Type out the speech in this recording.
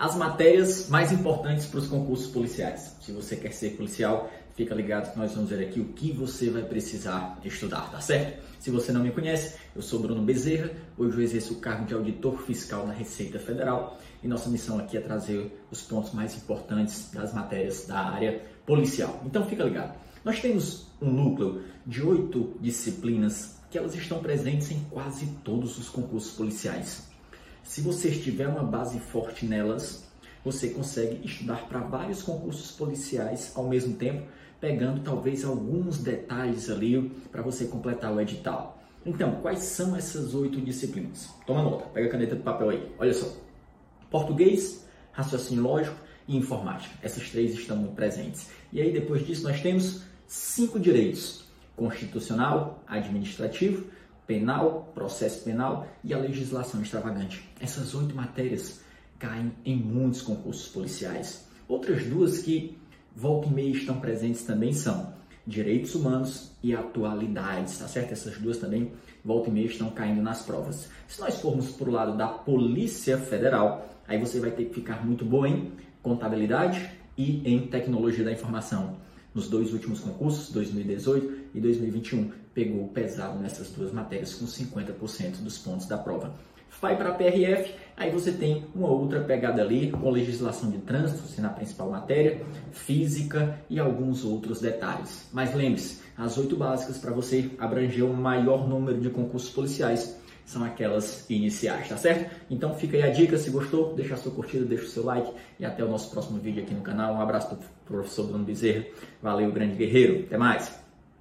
as matérias mais importantes para os concursos policiais. Se você quer ser policial, fica ligado que nós vamos ver aqui o que você vai precisar estudar, tá certo? Se você não me conhece, eu sou Bruno Bezerra, hoje eu exerço o cargo de auditor fiscal na Receita Federal e nossa missão aqui é trazer os pontos mais importantes das matérias da área policial. Então fica ligado. Nós temos um núcleo de oito disciplinas que elas estão presentes em quase todos os concursos policiais. Se você tiver uma base forte nelas, você consegue estudar para vários concursos policiais ao mesmo tempo, pegando talvez alguns detalhes ali para você completar o edital. Então, quais são essas oito disciplinas? Toma nota, pega a caneta de papel aí. Olha só: português, raciocínio lógico e informática. Essas três estão presentes. E aí, depois disso, nós temos cinco direitos: constitucional, administrativo, penal, processo penal e a legislação extravagante. Essas oito matérias caem em muitos concursos policiais. Outras duas que volta e meia estão presentes também são direitos humanos e atualidades, tá certo? Essas duas também volta e meia estão caindo nas provas. Se nós formos para o lado da Polícia Federal, aí você vai ter que ficar muito bom em contabilidade e em tecnologia da informação nos dois últimos concursos, 2018 e 2021, pegou pesado nessas duas matérias com 50% dos pontos da prova. Vai para a PRF, aí você tem uma outra pegada ali com legislação de trânsito, sendo a principal matéria, física e alguns outros detalhes. Mas lembre-se, as oito básicas para você abranger o maior número de concursos policiais são aquelas iniciais, tá certo? Então fica aí a dica, se gostou, deixa a sua curtida, deixa o seu like e até o nosso próximo vídeo aqui no canal. Um abraço do professor Bruno Bezerra. Valeu, grande guerreiro. Até mais!